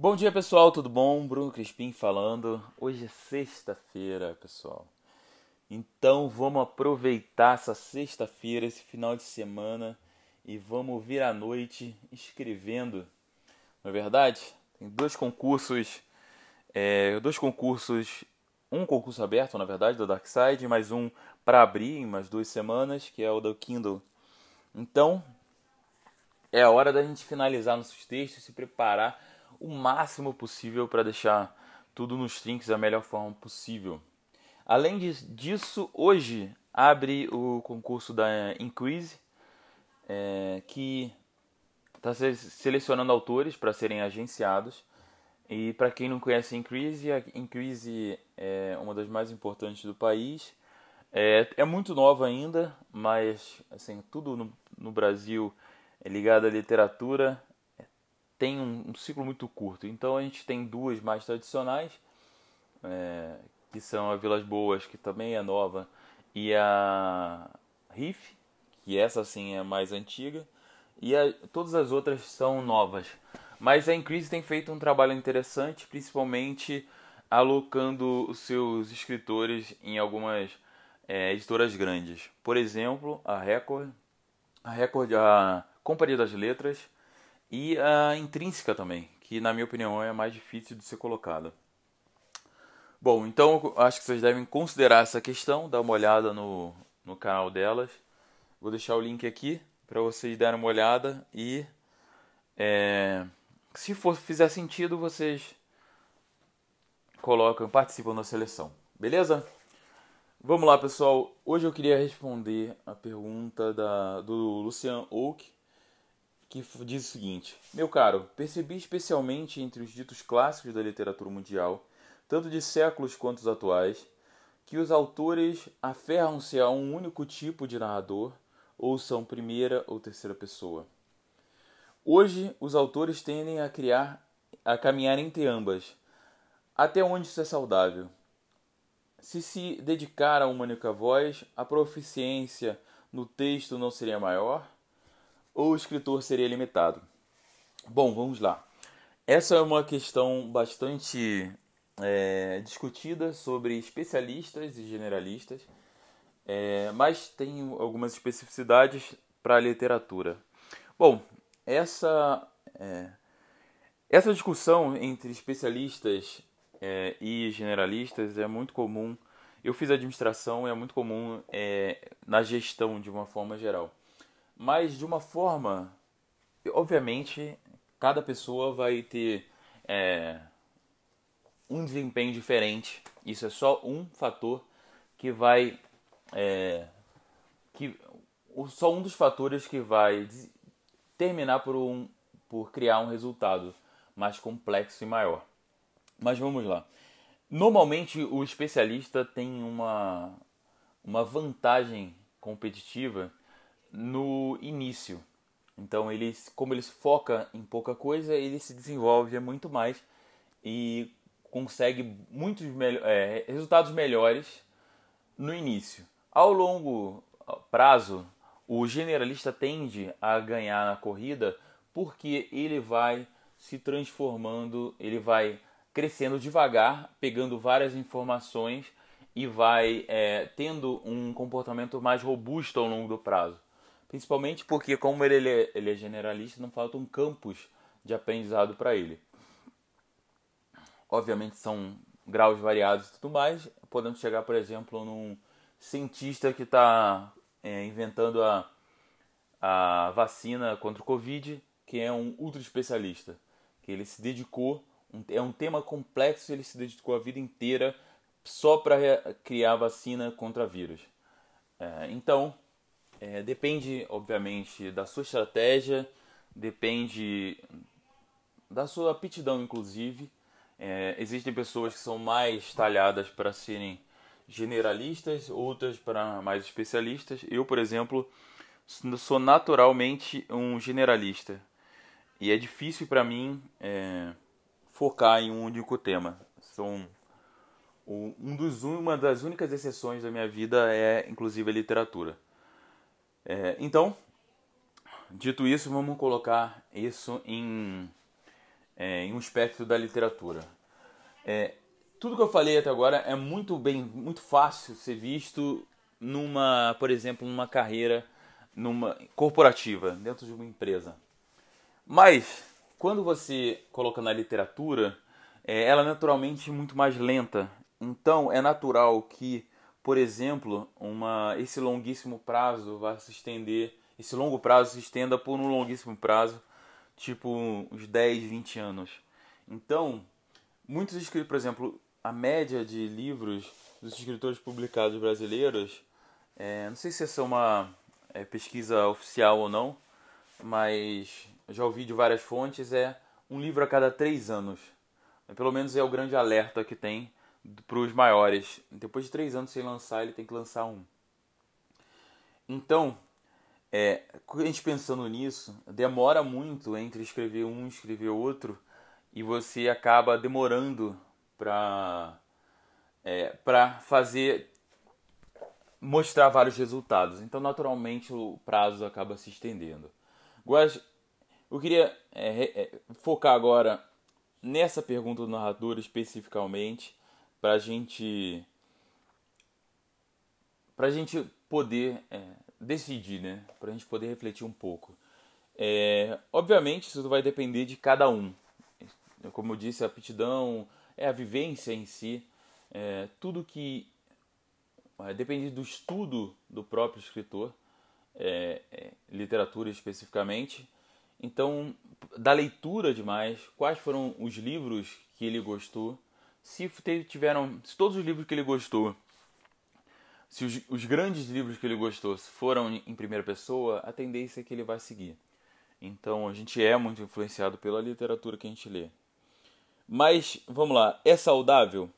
Bom dia pessoal, tudo bom? Bruno Crispim falando. Hoje é sexta-feira, pessoal. Então vamos aproveitar essa sexta-feira, esse final de semana e vamos vir à noite escrevendo. Não é verdade? Tem dois concursos, é, dois concursos, um concurso aberto, na verdade, do Darkside, mais um para abrir em mais duas semanas, que é o do Kindle. Então é a hora da gente finalizar nossos textos, se preparar o máximo possível para deixar tudo nos trinks da melhor forma possível. Além disso, hoje abre o concurso da Increase, é, que está selecionando autores para serem agenciados. E para quem não conhece a Increase, a Increase é uma das mais importantes do país. É, é muito nova ainda, mas assim, tudo no, no Brasil é ligado à literatura tem um, um, ciclo muito curto. Então a gente tem duas mais tradicionais, é, que são a Vilas Boas, que também é nova, e a Riff, que essa sim é mais antiga, e a, todas as outras são novas. Mas a Increase tem feito um trabalho interessante, principalmente alocando seus escritores em algumas é, editoras grandes. Por exemplo, a Record, a Record, a Companhia das Letras, e a intrínseca também, que na minha opinião é a mais difícil de ser colocada. Bom, então acho que vocês devem considerar essa questão, dar uma olhada no, no canal delas. Vou deixar o link aqui para vocês darem uma olhada e é, se for fizer sentido vocês colocam, participam da seleção, beleza? Vamos lá, pessoal. Hoje eu queria responder a pergunta da, do Lucian Oak que diz o seguinte: Meu caro, percebi especialmente entre os ditos clássicos da literatura mundial, tanto de séculos quanto os atuais, que os autores aferram-se a um único tipo de narrador, ou são primeira ou terceira pessoa. Hoje, os autores tendem a criar, a caminhar entre ambas. Até onde isso é saudável? Se se dedicar a uma única voz, a proficiência no texto não seria maior? Ou o escritor seria limitado? Bom, vamos lá. Essa é uma questão bastante é, discutida sobre especialistas e generalistas, é, mas tem algumas especificidades para a literatura. Bom, essa, é, essa discussão entre especialistas é, e generalistas é muito comum. Eu fiz administração é muito comum é, na gestão de uma forma geral mas de uma forma, obviamente, cada pessoa vai ter é, um desempenho diferente. Isso é só um fator que vai é, que só um dos fatores que vai terminar por um por criar um resultado mais complexo e maior. Mas vamos lá. Normalmente o especialista tem uma uma vantagem competitiva no início. Então, eles, como eles foca em pouca coisa, ele se desenvolve muito mais e consegue muitos é, resultados melhores no início. Ao longo prazo, o generalista tende a ganhar na corrida porque ele vai se transformando, ele vai crescendo devagar, pegando várias informações e vai é, tendo um comportamento mais robusto ao longo do prazo. Principalmente porque, como ele é, ele é generalista, não faltam campos de aprendizado para ele. Obviamente são graus variados e tudo mais. Podemos chegar, por exemplo, num cientista que está é, inventando a, a vacina contra o Covid, que é um ultra especialista, que ele se dedicou, é um tema complexo, ele se dedicou a vida inteira só para criar vacina contra vírus. É, então, é, depende, obviamente, da sua estratégia, depende da sua aptidão, inclusive. É, existem pessoas que são mais talhadas para serem generalistas, outras para mais especialistas. Eu, por exemplo, sou naturalmente um generalista e é difícil para mim é, focar em um único tema. Um, um dos, uma das únicas exceções da minha vida é, inclusive, a literatura. É, então, dito isso, vamos colocar isso em, é, em um espectro da literatura. É, tudo que eu falei até agora é muito bem, muito fácil ser visto numa, por exemplo, numa carreira numa corporativa, dentro de uma empresa. Mas quando você coloca na literatura, é, ela é naturalmente muito mais lenta. Então é natural que, por exemplo, uma, esse longuíssimo prazo vá se estender, esse longo prazo se estenda por um longuíssimo prazo, tipo uns 10, 20 anos. Então, muitos escritores, por exemplo, a média de livros dos escritores publicados brasileiros, é, não sei se essa é uma é, pesquisa oficial ou não, mas já ouvi de várias fontes, é um livro a cada três anos. Pelo menos é o grande alerta que tem para os maiores. Depois de três anos sem lançar, ele tem que lançar um. Então, é, a gente pensando nisso, demora muito entre escrever um e escrever outro, e você acaba demorando para é, fazer mostrar vários resultados. Então, naturalmente, o prazo acaba se estendendo. Eu queria é, é, focar agora nessa pergunta do narrador especificamente, para gente, a gente poder é, decidir, né? para a gente poder refletir um pouco. É, obviamente, isso vai depender de cada um. Como eu disse, a aptidão, é a vivência em si, é, tudo que é, depende do estudo do próprio escritor, é, é, literatura especificamente. Então, da leitura demais, quais foram os livros que ele gostou, se tiveram, se todos os livros que ele gostou, se os, os grandes livros que ele gostou foram em primeira pessoa, a tendência é que ele vai seguir. Então, a gente é muito influenciado pela literatura que a gente lê. Mas, vamos lá, é saudável?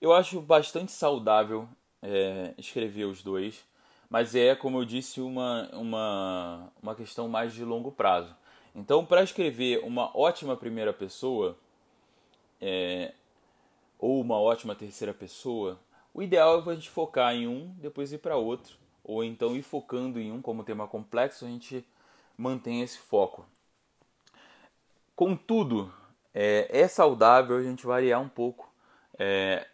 Eu acho bastante saudável é, escrever os dois, mas é, como eu disse, uma, uma, uma questão mais de longo prazo. Então, para escrever uma ótima primeira pessoa, é, ou uma ótima terceira pessoa, o ideal é a gente focar em um, depois ir para outro, ou então ir focando em um como tema complexo, a gente mantém esse foco. Contudo, é, é saudável a gente variar um pouco, é,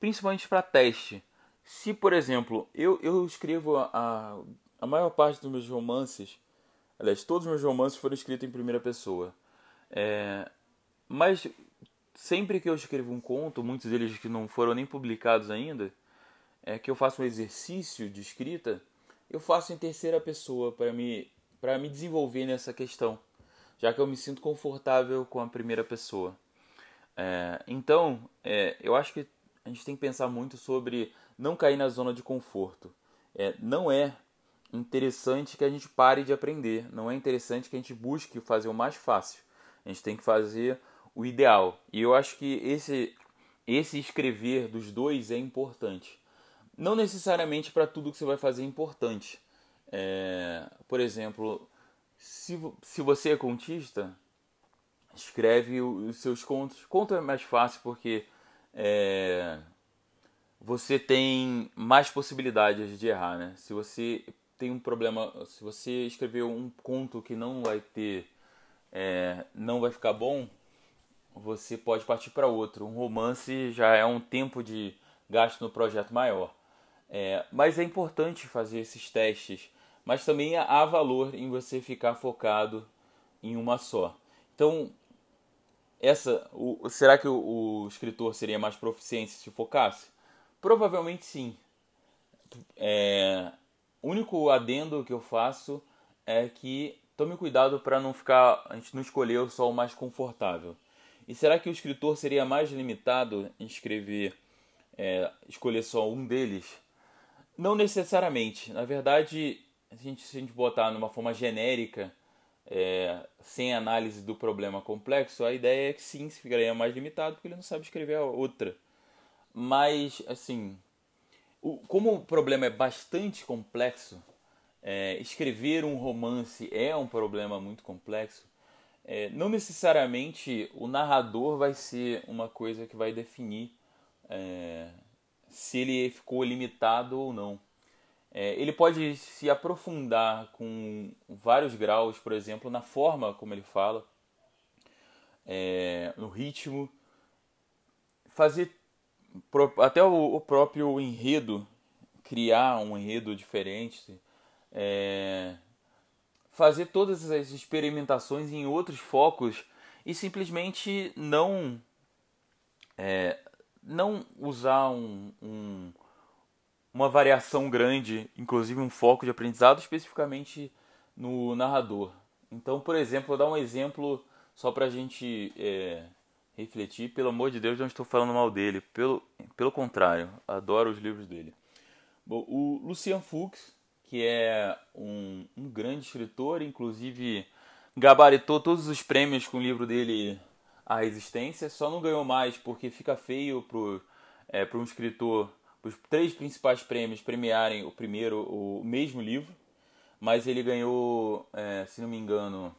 principalmente para teste. Se, por exemplo, eu, eu escrevo a, a maior parte dos meus romances, aliás, todos os meus romances foram escritos em primeira pessoa. É, mas sempre que eu escrevo um conto, muitos deles que não foram nem publicados ainda, é que eu faço um exercício de escrita, eu faço em terceira pessoa para me para me desenvolver nessa questão, já que eu me sinto confortável com a primeira pessoa. É, então, é, eu acho que a gente tem que pensar muito sobre não cair na zona de conforto. É, não é interessante que a gente pare de aprender, não é interessante que a gente busque fazer o mais fácil. A gente tem que fazer o ideal. E eu acho que esse, esse escrever dos dois é importante. Não necessariamente para tudo que você vai fazer é importante. É, por exemplo, se, se você é contista, escreve os seus contos. Conto é mais fácil porque é, você tem mais possibilidades de errar, né? Se você tem um problema, se você escreveu um conto que não vai ter, é, não vai ficar bom, você pode partir para outro. Um romance já é um tempo de gasto no projeto maior. É, mas é importante fazer esses testes. Mas também há valor em você ficar focado em uma só. Então, essa, o, será que o, o escritor seria mais proficiente se focasse? Provavelmente sim. É, o único adendo que eu faço é que tome cuidado para não ficar a gente não escolher só o mais confortável. E será que o escritor seria mais limitado em escrever, é, escolher só um deles? Não necessariamente. Na verdade, a gente, se a gente botar numa forma genérica, é, sem análise do problema complexo, a ideia é que sim, se ficaria mais limitado porque ele não sabe escrever a outra. Mas, assim, o, como o problema é bastante complexo, é, escrever um romance é um problema muito complexo, é, não necessariamente o narrador vai ser uma coisa que vai definir é, se ele ficou limitado ou não. É, ele pode se aprofundar com vários graus, por exemplo, na forma como ele fala, é, no ritmo, fazer até o, o, próprio enredo, criar um enredo diferente, é, fazer todas as experimentações em outros focos e simplesmente não é, não usar um, um, uma variação grande, inclusive um foco de aprendizado especificamente no narrador. Então, por exemplo, vou dar um exemplo só para a gente é, refletir. Pelo amor de Deus, não estou falando mal dele. Pelo, pelo contrário, adoro os livros dele. Bom, o Lucian Fuchs, que é um, grande escritor, inclusive gabaritou todos os prêmios com o livro dele A Resistência, só não ganhou mais porque fica feio para é, um escritor os três principais prêmios premiarem o primeiro o mesmo livro, mas ele ganhou, é, se não me engano,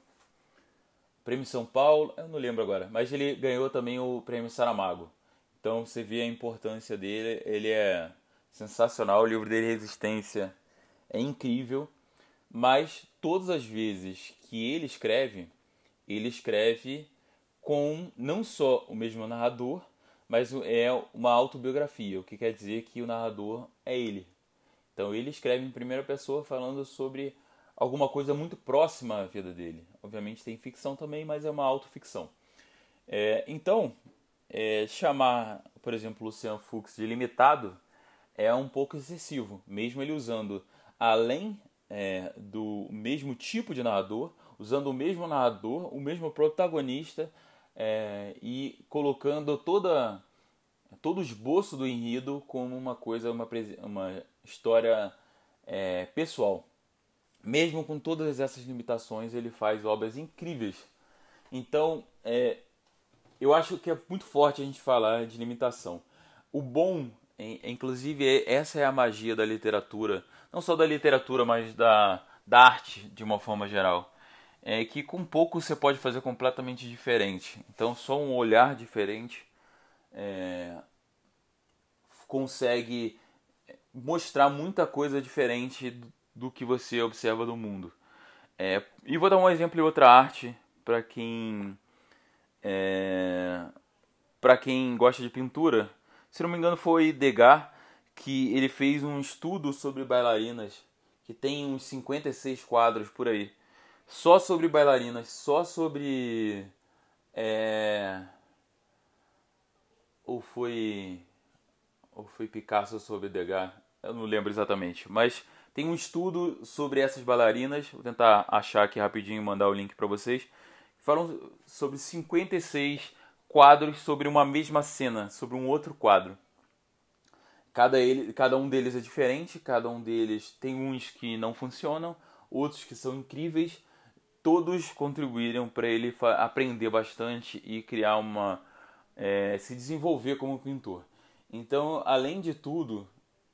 Prêmio São Paulo, eu não lembro agora, mas ele ganhou também o Prêmio Saramago. Então você vê a importância dele, ele é sensacional, o livro dele Resistência é incrível, mas todas as vezes que ele escreve, ele escreve com não só o mesmo narrador, mas é uma autobiografia, o que quer dizer que o narrador é ele. Então ele escreve em primeira pessoa falando sobre alguma coisa muito próxima à vida dele. Obviamente tem ficção também, mas é uma autoficção. É, então, é, chamar, por exemplo, Lucian Fuchs de limitado é um pouco excessivo, mesmo ele usando, além é, do mesmo tipo de narrador, usando o mesmo narrador, o mesmo protagonista, é, e colocando toda todo o esboço do enredo como uma coisa, uma, uma história é, pessoal. Mesmo com todas essas limitações, ele faz obras incríveis. Então, é, eu acho que é muito forte a gente falar de limitação. O bom, inclusive, essa é a magia da literatura, não só da literatura, mas da, da arte de uma forma geral é que com pouco você pode fazer completamente diferente. Então, só um olhar diferente é, consegue mostrar muita coisa diferente do, que você observa do mundo. É, e vou dar um exemplo de outra arte para quem é, para quem gosta de pintura. Se não me engano, foi Degas que ele fez um estudo sobre bailarinas que tem uns 56 quadros por aí só sobre bailarinas, só sobre. É... Ou foi. Ou foi Picasso sobre Degas? Eu não lembro exatamente. Mas tem um estudo sobre essas bailarinas. Vou tentar achar aqui rapidinho e mandar o link para vocês. Falam sobre 56 quadros sobre uma mesma cena, sobre um outro quadro. Cada, ele, cada um deles é diferente, cada um deles tem uns que não funcionam, outros que são incríveis todos contribuíram para ele aprender bastante e criar uma é, se desenvolver como pintor. Então, além de tudo,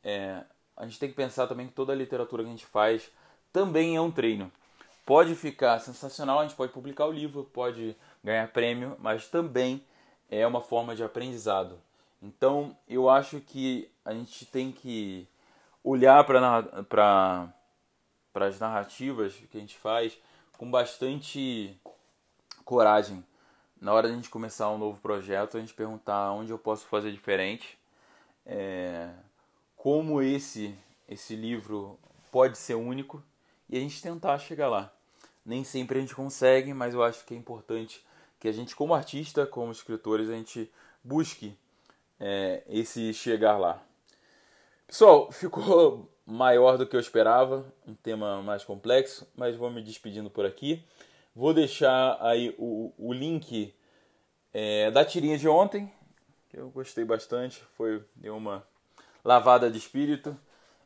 é, a gente tem que pensar também que toda a literatura que a gente faz também é um treino. Pode ficar sensacional, a gente pode publicar o livro, pode ganhar prêmio, mas também é uma forma de aprendizado. Então, eu acho que a gente tem que olhar para as narrativas que a gente faz com bastante coragem na hora de a gente começar um novo projeto, a gente perguntar onde eu posso fazer diferente, é, como esse esse livro pode ser único e a gente tentar chegar lá. Nem sempre a gente consegue, mas eu acho que é importante que a gente, como artista, como escritores, a gente busque é, esse chegar lá. Pessoal, ficou maior do que eu esperava, um tema mais complexo, mas vou me despedindo por aqui. Vou deixar aí o, o link é, da tirinha de ontem, que eu gostei bastante, foi deu uma lavada de espírito.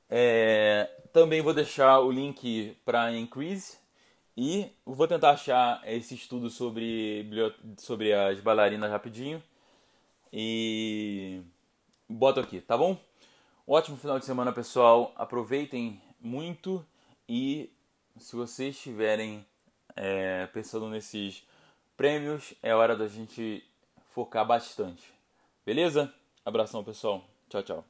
É, também vou deixar o link para Increase e vou tentar achar esse estudo sobre, sobre as bailarinas rapidinho e boto aqui, tá bom? ótimo final de semana, pessoal. Aproveitem muito e se vocês estiverem é, pensando nesses prêmios, é hora da gente focar bastante. Beleza? Abração, pessoal. Tchau, tchau.